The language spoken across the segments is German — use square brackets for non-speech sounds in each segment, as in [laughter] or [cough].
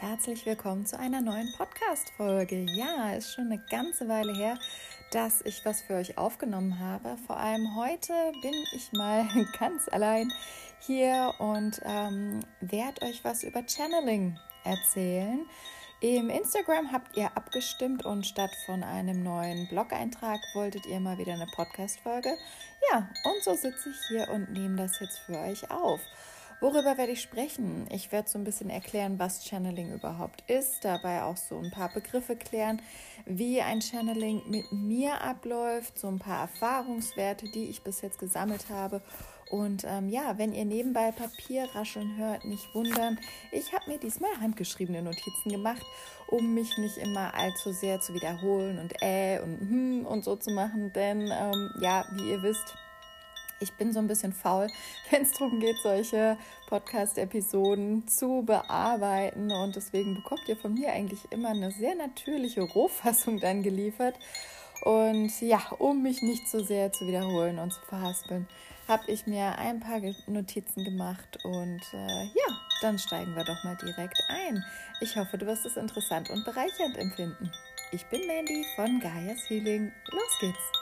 herzlich willkommen zu einer neuen Podcast-Folge. Ja, ist schon eine ganze Weile her, dass ich was für euch aufgenommen habe. Vor allem heute bin ich mal [laughs] ganz allein hier und ähm, werde euch was über Channeling erzählen. Im Instagram habt ihr abgestimmt und statt von einem neuen Blog-Eintrag wolltet ihr mal wieder eine Podcast-Folge. Ja, und so sitze ich hier und nehme das jetzt für euch auf. Worüber werde ich sprechen? Ich werde so ein bisschen erklären, was Channeling überhaupt ist, dabei auch so ein paar Begriffe klären, wie ein Channeling mit mir abläuft, so ein paar Erfahrungswerte, die ich bis jetzt gesammelt habe. Und ähm, ja, wenn ihr nebenbei Papier rascheln hört, nicht wundern. Ich habe mir diesmal handgeschriebene Notizen gemacht, um mich nicht immer allzu sehr zu wiederholen und äh und hm und so zu machen. Denn ähm, ja, wie ihr wisst, ich bin so ein bisschen faul, [laughs] wenn es darum geht, solche Podcast-Episoden zu bearbeiten. Und deswegen bekommt ihr von mir eigentlich immer eine sehr natürliche Rohfassung dann geliefert. Und ja, um mich nicht so sehr zu wiederholen und zu verhaspeln, habe ich mir ein paar Notizen gemacht. Und äh, ja, dann steigen wir doch mal direkt ein. Ich hoffe, du wirst es interessant und bereichernd empfinden. Ich bin Mandy von Gaia's Healing. Los geht's!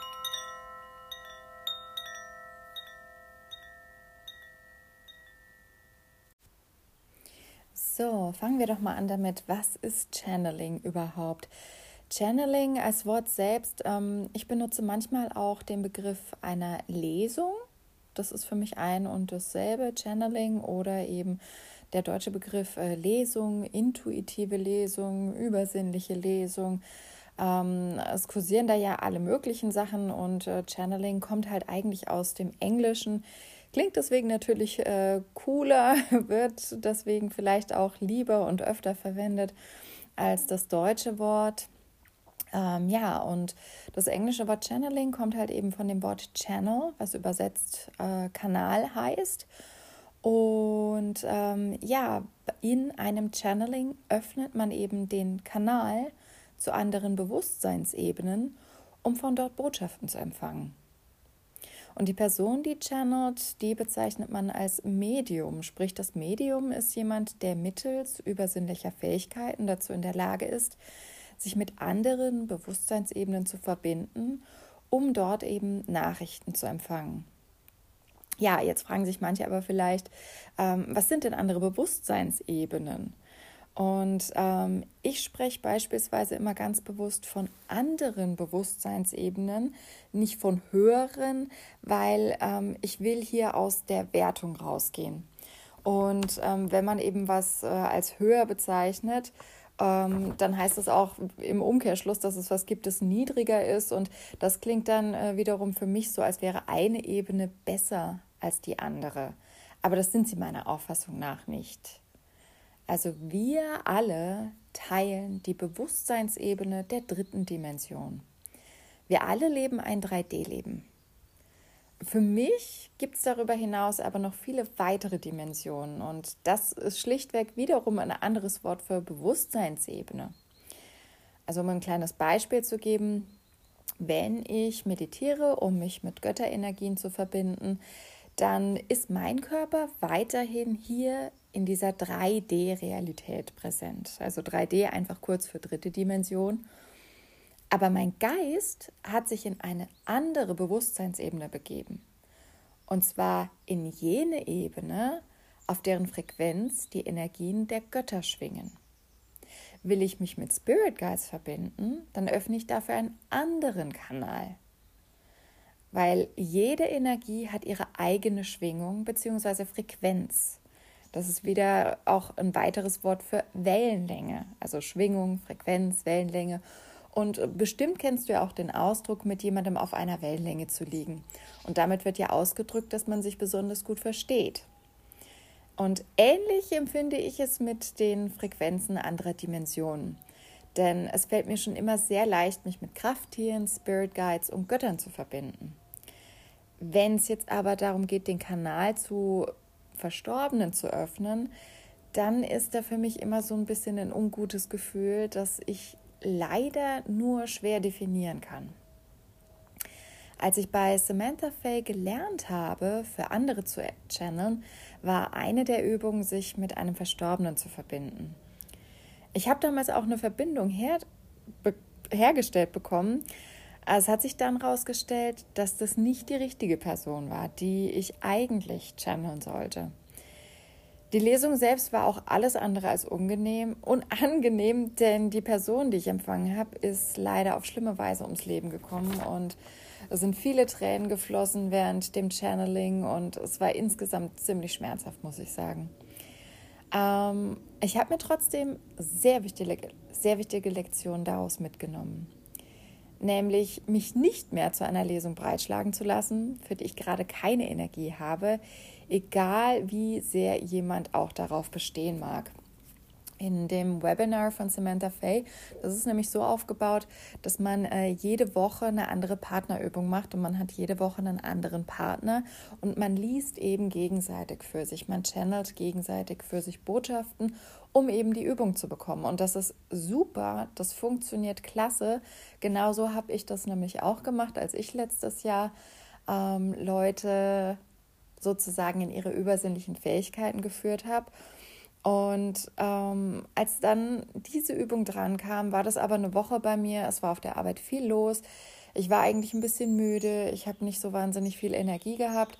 So, fangen wir doch mal an damit, was ist Channeling überhaupt? Channeling als Wort selbst, ähm, ich benutze manchmal auch den Begriff einer Lesung. Das ist für mich ein und dasselbe, Channeling oder eben der deutsche Begriff äh, Lesung, intuitive Lesung, übersinnliche Lesung. Ähm, es kursieren da ja alle möglichen Sachen und äh, Channeling kommt halt eigentlich aus dem Englischen Klingt deswegen natürlich äh, cooler, [laughs] wird deswegen vielleicht auch lieber und öfter verwendet als das deutsche Wort. Ähm, ja, und das englische Wort Channeling kommt halt eben von dem Wort Channel, was übersetzt äh, Kanal heißt. Und ähm, ja, in einem Channeling öffnet man eben den Kanal zu anderen Bewusstseinsebenen, um von dort Botschaften zu empfangen. Und die Person, die channelt, die bezeichnet man als Medium. Sprich, das Medium ist jemand, der mittels übersinnlicher Fähigkeiten dazu in der Lage ist, sich mit anderen Bewusstseinsebenen zu verbinden, um dort eben Nachrichten zu empfangen. Ja, jetzt fragen sich manche aber vielleicht, ähm, was sind denn andere Bewusstseinsebenen? Und ähm, ich spreche beispielsweise immer ganz bewusst von anderen Bewusstseinsebenen, nicht von höheren, weil ähm, ich will hier aus der Wertung rausgehen. Und ähm, wenn man eben was äh, als höher bezeichnet, ähm, dann heißt das auch im Umkehrschluss, dass es was gibt, das niedriger ist. Und das klingt dann äh, wiederum für mich so, als wäre eine Ebene besser als die andere. Aber das sind sie meiner Auffassung nach nicht. Also wir alle teilen die Bewusstseinsebene der dritten Dimension. Wir alle leben ein 3D-Leben. Für mich gibt es darüber hinaus aber noch viele weitere Dimensionen und das ist schlichtweg wiederum ein anderes Wort für Bewusstseinsebene. Also um ein kleines Beispiel zu geben, wenn ich meditiere, um mich mit Götterenergien zu verbinden, dann ist mein Körper weiterhin hier in dieser 3D-Realität präsent. Also 3D einfach kurz für dritte Dimension. Aber mein Geist hat sich in eine andere Bewusstseinsebene begeben. Und zwar in jene Ebene, auf deren Frequenz die Energien der Götter schwingen. Will ich mich mit Spirit Guides verbinden, dann öffne ich dafür einen anderen Kanal. Weil jede Energie hat ihre eigene Schwingung bzw. Frequenz. Das ist wieder auch ein weiteres Wort für Wellenlänge, also Schwingung, Frequenz, Wellenlänge. Und bestimmt kennst du ja auch den Ausdruck, mit jemandem auf einer Wellenlänge zu liegen. Und damit wird ja ausgedrückt, dass man sich besonders gut versteht. Und ähnlich empfinde ich es mit den Frequenzen anderer Dimensionen. Denn es fällt mir schon immer sehr leicht, mich mit Krafttieren, Spirit Guides und Göttern zu verbinden. Wenn es jetzt aber darum geht, den Kanal zu Verstorbenen zu öffnen, dann ist da für mich immer so ein bisschen ein ungutes Gefühl, das ich leider nur schwer definieren kann. Als ich bei Samantha Fay gelernt habe, für andere zu channeln, war eine der Übungen, sich mit einem Verstorbenen zu verbinden. Ich habe damals auch eine Verbindung her, be, hergestellt bekommen. Es hat sich dann herausgestellt, dass das nicht die richtige Person war, die ich eigentlich channeln sollte. Die Lesung selbst war auch alles andere als unangenehm, unangenehm, denn die Person, die ich empfangen habe, ist leider auf schlimme Weise ums Leben gekommen und es sind viele Tränen geflossen während dem Channeling und es war insgesamt ziemlich schmerzhaft, muss ich sagen. Ähm, ich habe mir trotzdem sehr wichtige, sehr wichtige Lektionen daraus mitgenommen. Nämlich mich nicht mehr zu einer Lesung breitschlagen zu lassen, für die ich gerade keine Energie habe, egal wie sehr jemand auch darauf bestehen mag in dem Webinar von Samantha Fay. Das ist nämlich so aufgebaut, dass man äh, jede Woche eine andere Partnerübung macht und man hat jede Woche einen anderen Partner und man liest eben gegenseitig für sich, man channelt gegenseitig für sich Botschaften, um eben die Übung zu bekommen. Und das ist super, das funktioniert klasse. Genauso habe ich das nämlich auch gemacht, als ich letztes Jahr ähm, Leute sozusagen in ihre übersinnlichen Fähigkeiten geführt habe. Und ähm, als dann diese Übung dran kam, war das aber eine Woche bei mir. Es war auf der Arbeit viel los. Ich war eigentlich ein bisschen müde. Ich habe nicht so wahnsinnig viel Energie gehabt.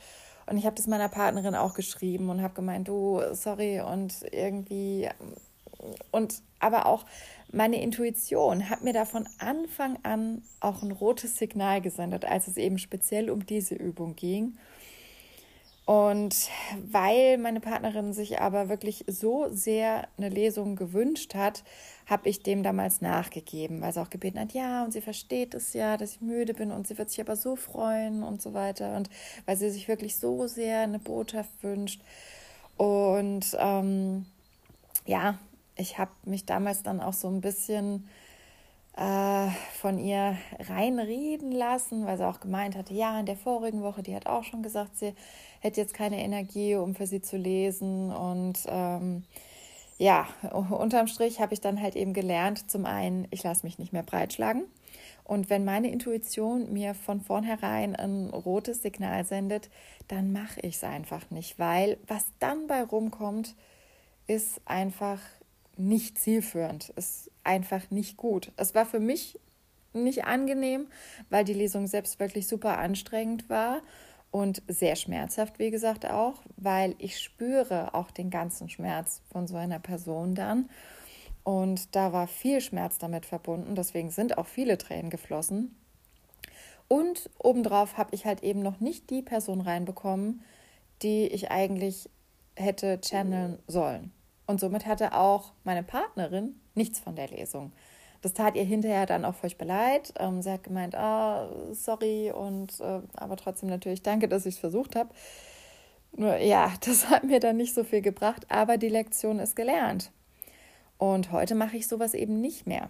Und ich habe das meiner Partnerin auch geschrieben und habe gemeint, du, sorry, und irgendwie. Und aber auch meine Intuition hat mir da von Anfang an auch ein rotes Signal gesendet, als es eben speziell um diese Übung ging. Und weil meine Partnerin sich aber wirklich so sehr eine Lesung gewünscht hat, habe ich dem damals nachgegeben, weil sie auch gebeten hat, ja, und sie versteht es ja, dass ich müde bin und sie wird sich aber so freuen und so weiter. Und weil sie sich wirklich so sehr eine Botschaft wünscht. Und ähm, ja, ich habe mich damals dann auch so ein bisschen äh, von ihr reinreden lassen, weil sie auch gemeint hatte, ja, in der vorigen Woche, die hat auch schon gesagt, sie hätte jetzt keine Energie, um für sie zu lesen. Und ähm, ja, unterm Strich habe ich dann halt eben gelernt, zum einen, ich lasse mich nicht mehr breitschlagen. Und wenn meine Intuition mir von vornherein ein rotes Signal sendet, dann mache ich es einfach nicht, weil was dann bei rumkommt, ist einfach nicht zielführend, ist einfach nicht gut. Es war für mich nicht angenehm, weil die Lesung selbst wirklich super anstrengend war und sehr schmerzhaft, wie gesagt, auch, weil ich spüre auch den ganzen Schmerz von so einer Person dann. Und da war viel Schmerz damit verbunden, deswegen sind auch viele Tränen geflossen. Und obendrauf habe ich halt eben noch nicht die Person reinbekommen, die ich eigentlich hätte channeln sollen. Und somit hatte auch meine Partnerin nichts von der Lesung. Das tat ihr hinterher dann auch furchtbar leid. Ähm, sie hat gemeint, ah, sorry, und äh, aber trotzdem natürlich danke, dass ich es versucht habe. Nur ja, [laughs] das hat mir dann nicht so viel gebracht, aber die Lektion ist gelernt. Und heute mache ich sowas eben nicht mehr.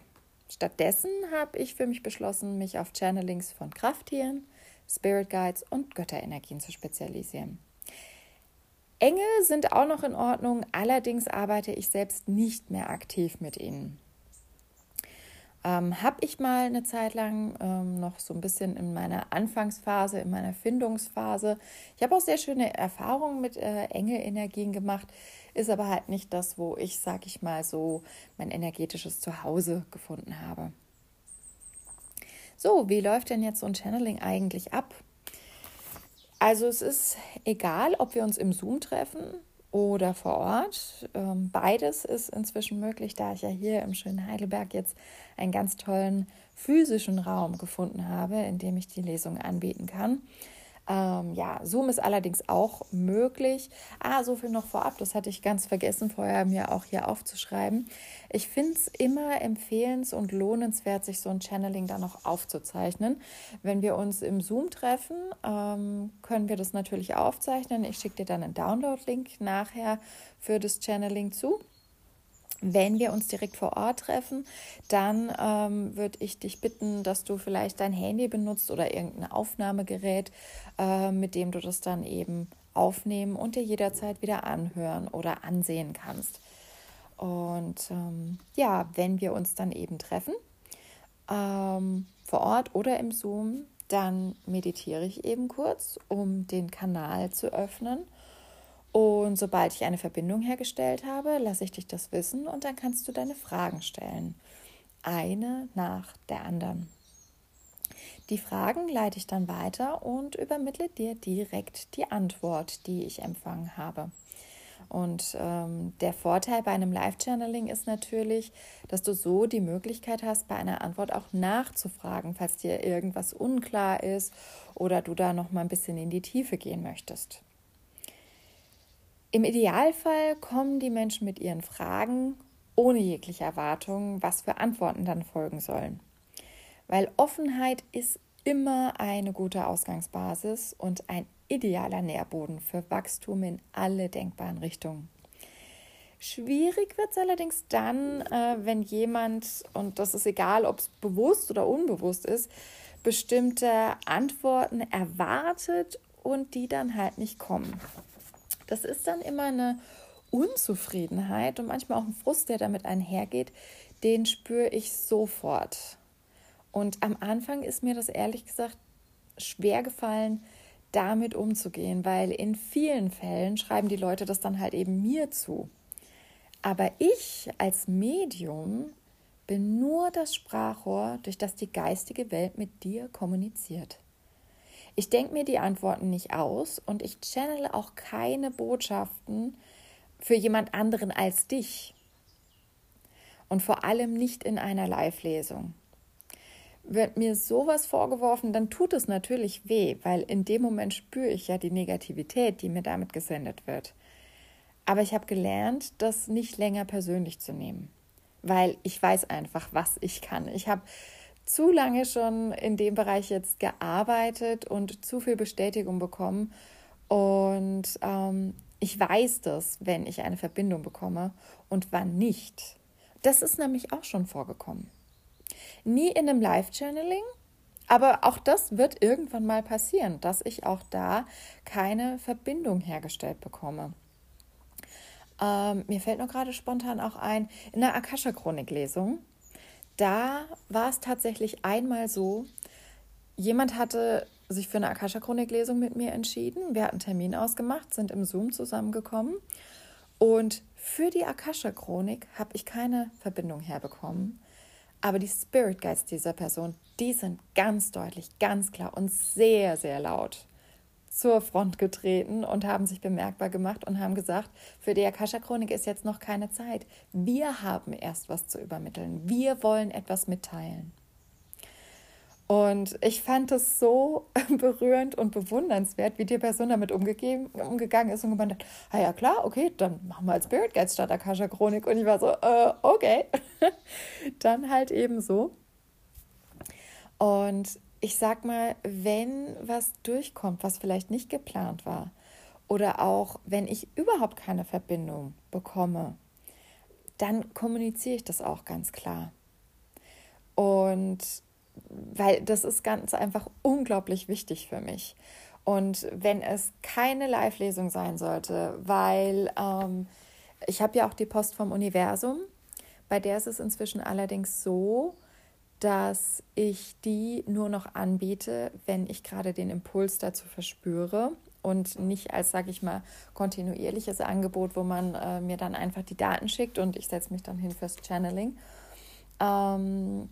Stattdessen habe ich für mich beschlossen, mich auf Channelings von Krafttieren, Spirit Guides und Götterenergien zu spezialisieren. Engel sind auch noch in Ordnung, allerdings arbeite ich selbst nicht mehr aktiv mit ihnen. Ähm, habe ich mal eine Zeit lang ähm, noch so ein bisschen in meiner Anfangsphase, in meiner Findungsphase. Ich habe auch sehr schöne Erfahrungen mit äh, Engelenergien gemacht, ist aber halt nicht das, wo ich, sag ich mal, so mein energetisches Zuhause gefunden habe. So, wie läuft denn jetzt so ein Channeling eigentlich ab? Also es ist egal, ob wir uns im Zoom treffen oder vor Ort. Ähm, beides ist inzwischen möglich, da ich ja hier im schönen Heidelberg jetzt einen ganz tollen physischen Raum gefunden habe, in dem ich die Lesung anbieten kann. Ähm, ja, Zoom ist allerdings auch möglich. Ah, so viel noch vorab, das hatte ich ganz vergessen vorher mir auch hier aufzuschreiben. Ich finde es immer empfehlens- und lohnenswert, sich so ein Channeling dann noch aufzuzeichnen. Wenn wir uns im Zoom treffen, ähm, können wir das natürlich aufzeichnen. Ich schicke dir dann einen Download-Link nachher für das Channeling zu. Wenn wir uns direkt vor Ort treffen, dann ähm, würde ich dich bitten, dass du vielleicht dein Handy benutzt oder irgendein Aufnahmegerät, äh, mit dem du das dann eben aufnehmen und dir jederzeit wieder anhören oder ansehen kannst. Und ähm, ja, wenn wir uns dann eben treffen, ähm, vor Ort oder im Zoom, dann meditiere ich eben kurz, um den Kanal zu öffnen. Und sobald ich eine Verbindung hergestellt habe, lasse ich dich das wissen und dann kannst du deine Fragen stellen. Eine nach der anderen. Die Fragen leite ich dann weiter und übermittle dir direkt die Antwort, die ich empfangen habe. Und ähm, der Vorteil bei einem Live-Channeling ist natürlich, dass du so die Möglichkeit hast, bei einer Antwort auch nachzufragen, falls dir irgendwas unklar ist oder du da noch mal ein bisschen in die Tiefe gehen möchtest. Im Idealfall kommen die Menschen mit ihren Fragen ohne jegliche Erwartung, was für Antworten dann folgen sollen. Weil Offenheit ist immer eine gute Ausgangsbasis und ein idealer Nährboden für Wachstum in alle denkbaren Richtungen. Schwierig wird es allerdings dann, äh, wenn jemand, und das ist egal, ob es bewusst oder unbewusst ist, bestimmte Antworten erwartet und die dann halt nicht kommen. Das ist dann immer eine Unzufriedenheit und manchmal auch ein Frust, der damit einhergeht, den spüre ich sofort. Und am Anfang ist mir das ehrlich gesagt schwer gefallen, damit umzugehen, weil in vielen Fällen schreiben die Leute das dann halt eben mir zu. Aber ich als Medium bin nur das Sprachrohr, durch das die geistige Welt mit dir kommuniziert. Ich denke mir die Antworten nicht aus und ich channele auch keine Botschaften für jemand anderen als dich. Und vor allem nicht in einer Live-Lesung. Wird mir sowas vorgeworfen, dann tut es natürlich weh, weil in dem Moment spüre ich ja die Negativität, die mir damit gesendet wird. Aber ich habe gelernt, das nicht länger persönlich zu nehmen, weil ich weiß einfach, was ich kann. Ich habe zu lange schon in dem Bereich jetzt gearbeitet und zu viel Bestätigung bekommen. Und ähm, ich weiß das, wenn ich eine Verbindung bekomme und wann nicht. Das ist nämlich auch schon vorgekommen. Nie in einem Live-Channeling, aber auch das wird irgendwann mal passieren, dass ich auch da keine Verbindung hergestellt bekomme. Ähm, mir fällt nur gerade spontan auch ein, in der Akasha-Chronik-Lesung da war es tatsächlich einmal so, jemand hatte sich für eine Akasha-Chronik-Lesung mit mir entschieden. Wir hatten einen Termin ausgemacht, sind im Zoom zusammengekommen. Und für die Akasha-Chronik habe ich keine Verbindung herbekommen. Aber die Spirit Guides dieser Person, die sind ganz deutlich, ganz klar und sehr, sehr laut zur Front getreten und haben sich bemerkbar gemacht und haben gesagt, für die Akasha-Chronik ist jetzt noch keine Zeit. Wir haben erst was zu übermitteln. Wir wollen etwas mitteilen. Und ich fand es so [laughs] berührend und bewundernswert, wie die Person damit umgegangen ist und gemeint hat, ah ja klar, okay, dann machen wir als Spirit Guides statt Akasha Chronik. Und ich war so, äh, okay. [laughs] dann halt eben so. Und ich sag mal, wenn was durchkommt, was vielleicht nicht geplant war, oder auch wenn ich überhaupt keine Verbindung bekomme, dann kommuniziere ich das auch ganz klar. Und weil das ist ganz einfach unglaublich wichtig für mich. Und wenn es keine Live-Lesung sein sollte, weil ähm, ich habe ja auch die Post vom Universum, bei der ist es inzwischen allerdings so, dass ich die nur noch anbiete, wenn ich gerade den Impuls dazu verspüre und nicht als, sage ich mal, kontinuierliches Angebot, wo man äh, mir dann einfach die Daten schickt und ich setze mich dann hin fürs Channeling. Ähm,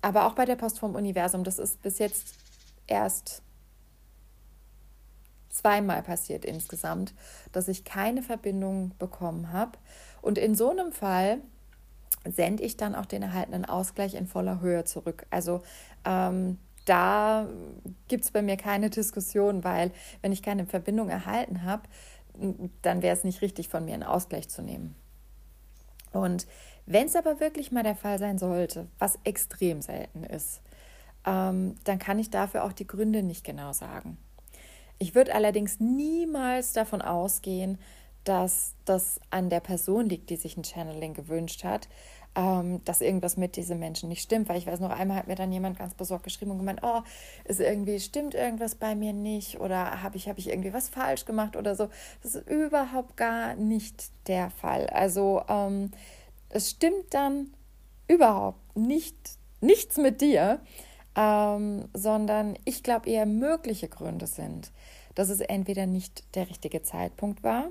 aber auch bei der Post vom Universum, das ist bis jetzt erst zweimal passiert insgesamt, dass ich keine Verbindung bekommen habe. Und in so einem Fall sende ich dann auch den erhaltenen Ausgleich in voller Höhe zurück. Also ähm, da gibt es bei mir keine Diskussion, weil wenn ich keine Verbindung erhalten habe, dann wäre es nicht richtig von mir einen Ausgleich zu nehmen. Und wenn es aber wirklich mal der Fall sein sollte, was extrem selten ist, ähm, dann kann ich dafür auch die Gründe nicht genau sagen. Ich würde allerdings niemals davon ausgehen, dass das an der Person liegt, die sich ein Channeling gewünscht hat, ähm, dass irgendwas mit diesem Menschen nicht stimmt. Weil ich weiß noch einmal hat mir dann jemand ganz besorgt geschrieben und gemeint, oh, ist irgendwie, stimmt irgendwas bei mir nicht oder habe ich, hab ich irgendwie was falsch gemacht oder so. Das ist überhaupt gar nicht der Fall. Also ähm, es stimmt dann überhaupt nicht, nichts mit dir, ähm, sondern ich glaube eher mögliche Gründe sind, dass es entweder nicht der richtige Zeitpunkt war,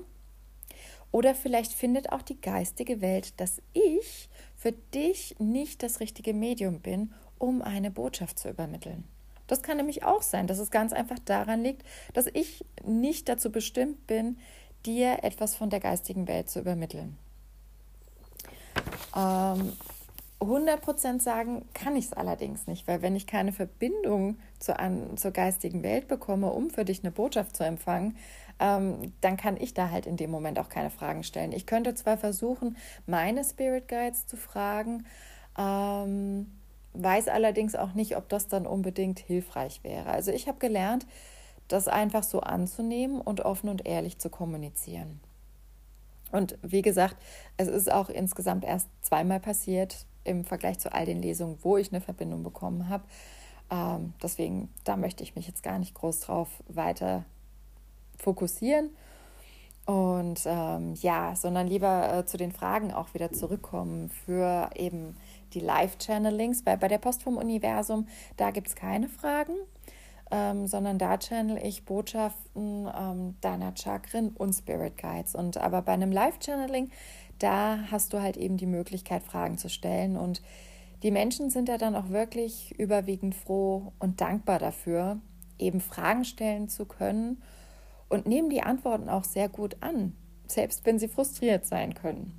Oder vielleicht findet auch die geistige Welt, dass ich für dich nicht das richtige Medium bin, um eine Botschaft zu übermitteln. Das kann nämlich auch sein, dass es ganz einfach daran liegt, dass ich nicht dazu bestimmt bin, dir etwas von der geistigen Welt zu übermitteln. Ähm, 100% sagen kann ich es allerdings nicht, weil wenn ich keine Verbindung zur, an, zur geistigen Welt bekomme, um für dich eine Botschaft zu empfangen, ähm, dann kann ich da halt in dem Moment auch keine Fragen stellen. Ich könnte zwar versuchen, meine Spirit Guides zu fragen, ähm, weiß allerdings auch nicht, ob das dann unbedingt hilfreich wäre. Also ich habe gelernt, das einfach so anzunehmen und offen und ehrlich zu kommunizieren. Und wie gesagt, es ist auch insgesamt erst zweimal passiert im Vergleich zu all den Lesungen, wo ich eine Verbindung bekommen habe. Ähm, deswegen, da möchte ich mich jetzt gar nicht groß drauf weiter fokussieren. Und ähm, ja, sondern lieber äh, zu den Fragen auch wieder zurückkommen für eben die Live-Channelings, weil bei der Post vom Universum, da gibt es keine Fragen, ähm, sondern da channel ich Botschaften ähm, deiner Chakren und Spirit Guides. Und aber bei einem Live-Channeling, da hast du halt eben die Möglichkeit, Fragen zu stellen. Und die Menschen sind ja dann auch wirklich überwiegend froh und dankbar dafür, eben Fragen stellen zu können und nehmen die Antworten auch sehr gut an, selbst wenn sie frustriert sein können.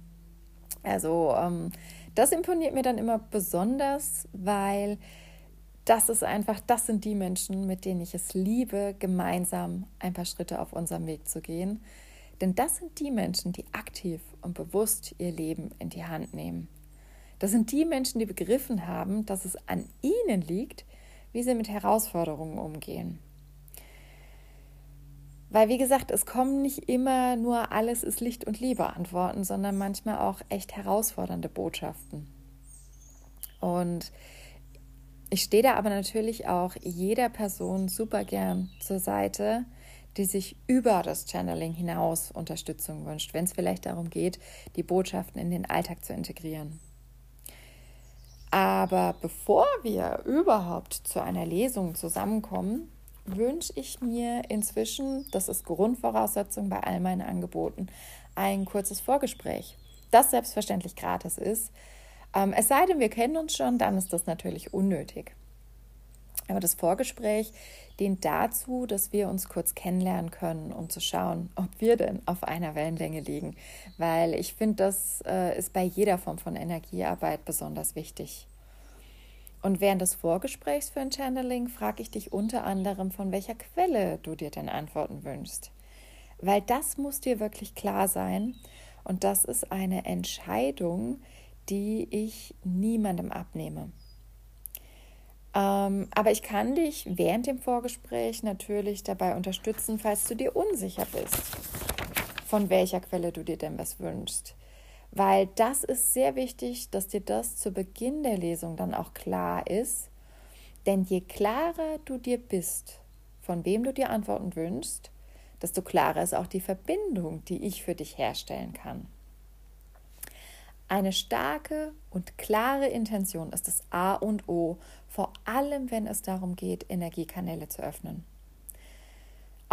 Also ähm, das imponiert mir dann immer besonders, weil das ist einfach, das sind die Menschen, mit denen ich es liebe, gemeinsam ein paar Schritte auf unserem Weg zu gehen. Denn das sind die Menschen, die aktiv und bewusst ihr Leben in die Hand nehmen. Das sind die Menschen, die begriffen haben, dass es an ihnen liegt, wie sie mit Herausforderungen umgehen. Weil, wie gesagt, es kommen nicht immer nur alles ist Licht und Liebe Antworten, sondern manchmal auch echt herausfordernde Botschaften. Und ich stehe da aber natürlich auch jeder Person super gern zur Seite, die sich über das Channeling hinaus Unterstützung wünscht, wenn es vielleicht darum geht, die Botschaften in den Alltag zu integrieren. Aber bevor wir überhaupt zu einer Lesung zusammenkommen, wünsche ich mir inzwischen, das ist Grundvoraussetzung bei all meinen Angeboten, ein kurzes Vorgespräch, das selbstverständlich gratis ist. Ähm, es sei denn, wir kennen uns schon, dann ist das natürlich unnötig. Aber das Vorgespräch dient dazu, dass wir uns kurz kennenlernen können, um zu schauen, ob wir denn auf einer Wellenlänge liegen. Weil ich finde, das äh, ist bei jeder Form von Energiearbeit besonders wichtig. Und während des Vorgesprächs für ein Channeling frage ich dich unter anderem, von welcher Quelle du dir denn Antworten wünschst. Weil das muss dir wirklich klar sein. Und das ist eine Entscheidung, die ich niemandem abnehme. Ähm, aber ich kann dich während dem Vorgespräch natürlich dabei unterstützen, falls du dir unsicher bist, von welcher Quelle du dir denn was wünschst weil das ist sehr wichtig, dass dir das zu Beginn der Lesung dann auch klar ist. Denn je klarer du dir bist, von wem du dir Antworten wünschst, desto klarer ist auch die Verbindung, die ich für dich herstellen kann. Eine starke und klare Intention ist das A und O, vor allem wenn es darum geht, Energiekanäle zu öffnen.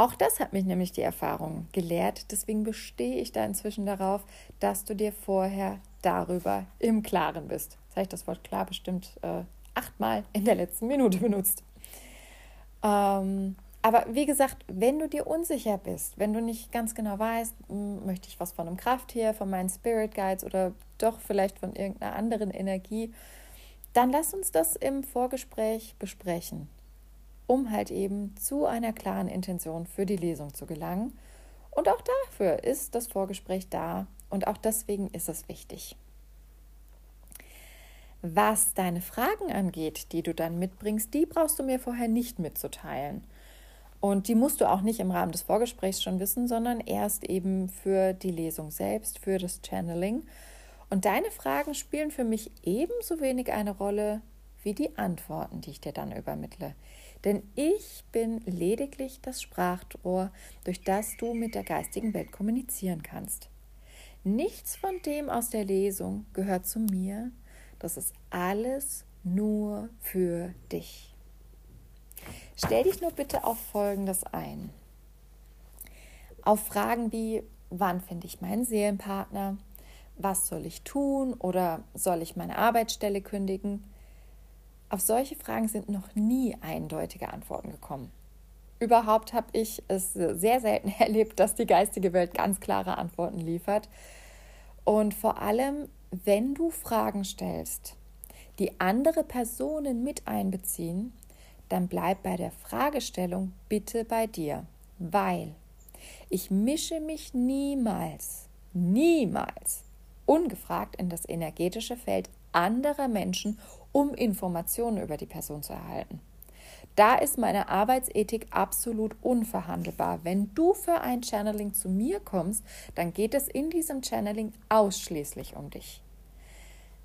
Auch das hat mich nämlich die Erfahrung gelehrt. Deswegen bestehe ich da inzwischen darauf, dass du dir vorher darüber im Klaren bist. Jetzt habe ich das Wort klar bestimmt äh, achtmal in der letzten Minute benutzt. Ähm, aber wie gesagt, wenn du dir unsicher bist, wenn du nicht ganz genau weißt, hm, möchte ich was von einem Krafttier, von meinen Spirit Guides oder doch vielleicht von irgendeiner anderen Energie, dann lass uns das im Vorgespräch besprechen um halt eben zu einer klaren Intention für die Lesung zu gelangen. Und auch dafür ist das Vorgespräch da und auch deswegen ist es wichtig. Was deine Fragen angeht, die du dann mitbringst, die brauchst du mir vorher nicht mitzuteilen. Und die musst du auch nicht im Rahmen des Vorgesprächs schon wissen, sondern erst eben für die Lesung selbst, für das Channeling. Und deine Fragen spielen für mich ebenso wenig eine Rolle wie die Antworten, die ich dir dann übermittle. Denn ich bin lediglich das Sprachrohr, durch das du mit der geistigen Welt kommunizieren kannst. Nichts von dem aus der Lesung gehört zu mir. Das ist alles nur für dich. Stell dich nur bitte auf Folgendes ein. Auf Fragen wie, wann finde ich meinen Seelenpartner? Was soll ich tun oder soll ich meine Arbeitsstelle kündigen? Auf solche Fragen sind noch nie eindeutige Antworten gekommen. Überhaupt habe ich es sehr selten [laughs] erlebt, dass die geistige Welt ganz klare Antworten liefert. Und vor allem, wenn du Fragen stellst, die andere Personen mit einbeziehen, dann bleib bei der Fragestellung bitte bei dir, weil ich mische mich niemals, niemals ungefragt in das energetische Feld anderer Menschen, um Informationen über die Person zu erhalten. Da ist meine Arbeitsethik absolut unverhandelbar. Wenn du für ein Channeling zu mir kommst, dann geht es in diesem Channeling ausschließlich um dich.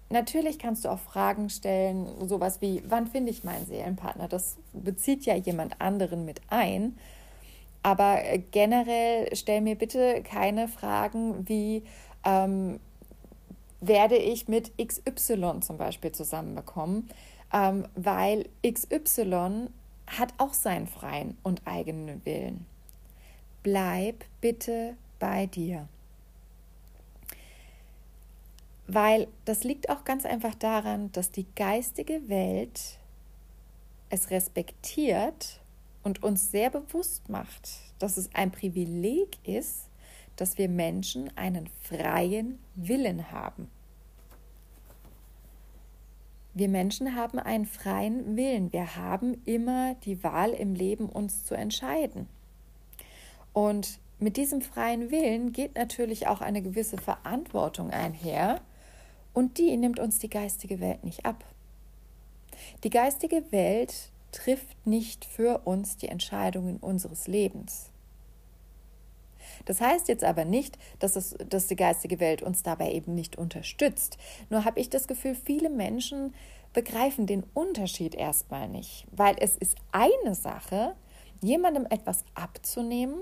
Natürlich kannst du auch Fragen stellen, sowas wie, wann finde ich meinen Seelenpartner? Das bezieht ja jemand anderen mit ein. Aber generell stell mir bitte keine Fragen wie, ähm, werde ich mit XY zum Beispiel zusammenbekommen? ähm, weil XY hat auch seinen freien und eigenen Willen. Bleib bitte bei dir. Weil das liegt auch ganz einfach daran, dass die geistige Welt es respektiert und uns sehr bewusst macht, dass es ein Privileg ist, dass wir Menschen einen freien Willen haben. Wir Menschen haben einen freien Willen. Wir haben immer die Wahl im Leben, uns zu entscheiden. Und mit diesem freien Willen geht natürlich auch eine gewisse Verantwortung einher und die nimmt uns die geistige Welt nicht ab. Die geistige Welt trifft nicht für uns die Entscheidungen unseres Lebens. Das heißt jetzt aber nicht, dass, es, dass die geistige Welt uns dabei eben nicht unterstützt. Nur habe ich das Gefühl, viele Menschen begreifen den Unterschied erstmal nicht, weil es ist eine Sache, jemandem etwas abzunehmen.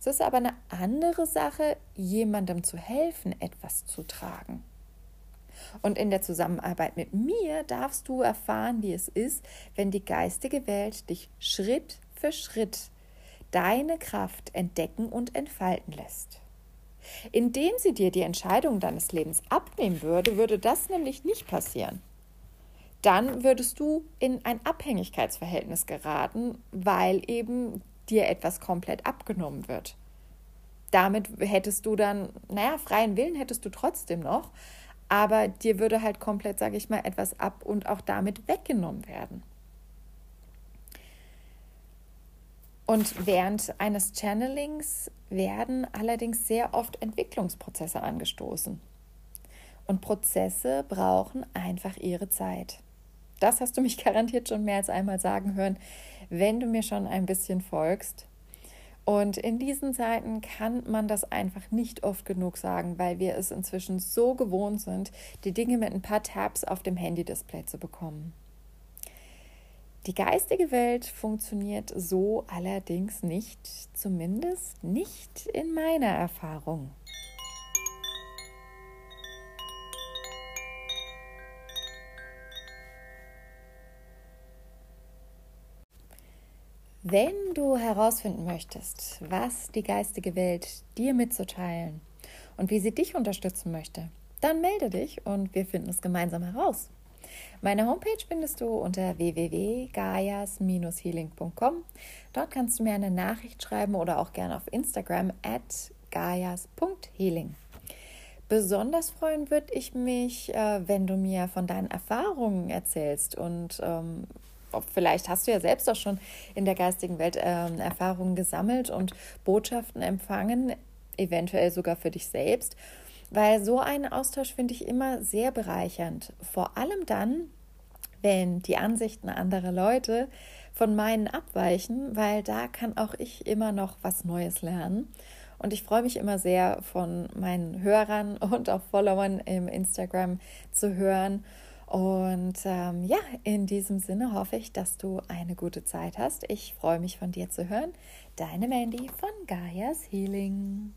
Es ist aber eine andere Sache, jemandem zu helfen, etwas zu tragen. Und in der Zusammenarbeit mit mir darfst du erfahren, wie es ist, wenn die geistige Welt dich Schritt für Schritt deine Kraft entdecken und entfalten lässt. Indem sie dir die Entscheidung deines Lebens abnehmen würde, würde das nämlich nicht passieren. Dann würdest du in ein Abhängigkeitsverhältnis geraten, weil eben dir etwas komplett abgenommen wird. Damit hättest du dann, naja, freien Willen hättest du trotzdem noch, aber dir würde halt komplett, sage ich mal, etwas ab und auch damit weggenommen werden. Und während eines Channelings werden allerdings sehr oft Entwicklungsprozesse angestoßen. Und Prozesse brauchen einfach ihre Zeit. Das hast du mich [laughs] garantiert schon mehr als einmal sagen hören, wenn du mir schon ein bisschen folgst. Und in diesen Zeiten kann man das einfach nicht oft genug sagen, weil wir es inzwischen so gewohnt sind, die Dinge mit ein paar Tabs auf dem Handy-Display zu bekommen. Die geistige Welt funktioniert so allerdings nicht, zumindest nicht in meiner Erfahrung. Wenn du herausfinden möchtest, was die geistige Welt dir mitzuteilen und wie sie dich unterstützen möchte, dann melde dich und wir finden es gemeinsam heraus. Meine Homepage findest du unter www.gaias-healing.com. Dort kannst du mir eine Nachricht schreiben oder auch gerne auf Instagram at gaias.healing. Besonders freuen würde ich mich, äh, wenn du mir von deinen Erfahrungen erzählst und ähm, vielleicht hast du ja selbst auch schon in der geistigen Welt ähm, Erfahrungen gesammelt und Botschaften empfangen, eventuell sogar für dich selbst. Weil so einen Austausch finde ich immer sehr bereichernd. Vor allem dann, wenn die Ansichten anderer Leute von meinen abweichen, weil da kann auch ich immer noch was Neues lernen. Und ich freue mich immer sehr von meinen Hörern [laughs] und auch Followern im Instagram zu hören. Und ähm, ja, in diesem Sinne hoffe ich, dass du eine gute Zeit hast. Ich freue mich von dir zu hören. Deine Mandy von Gaias Healing.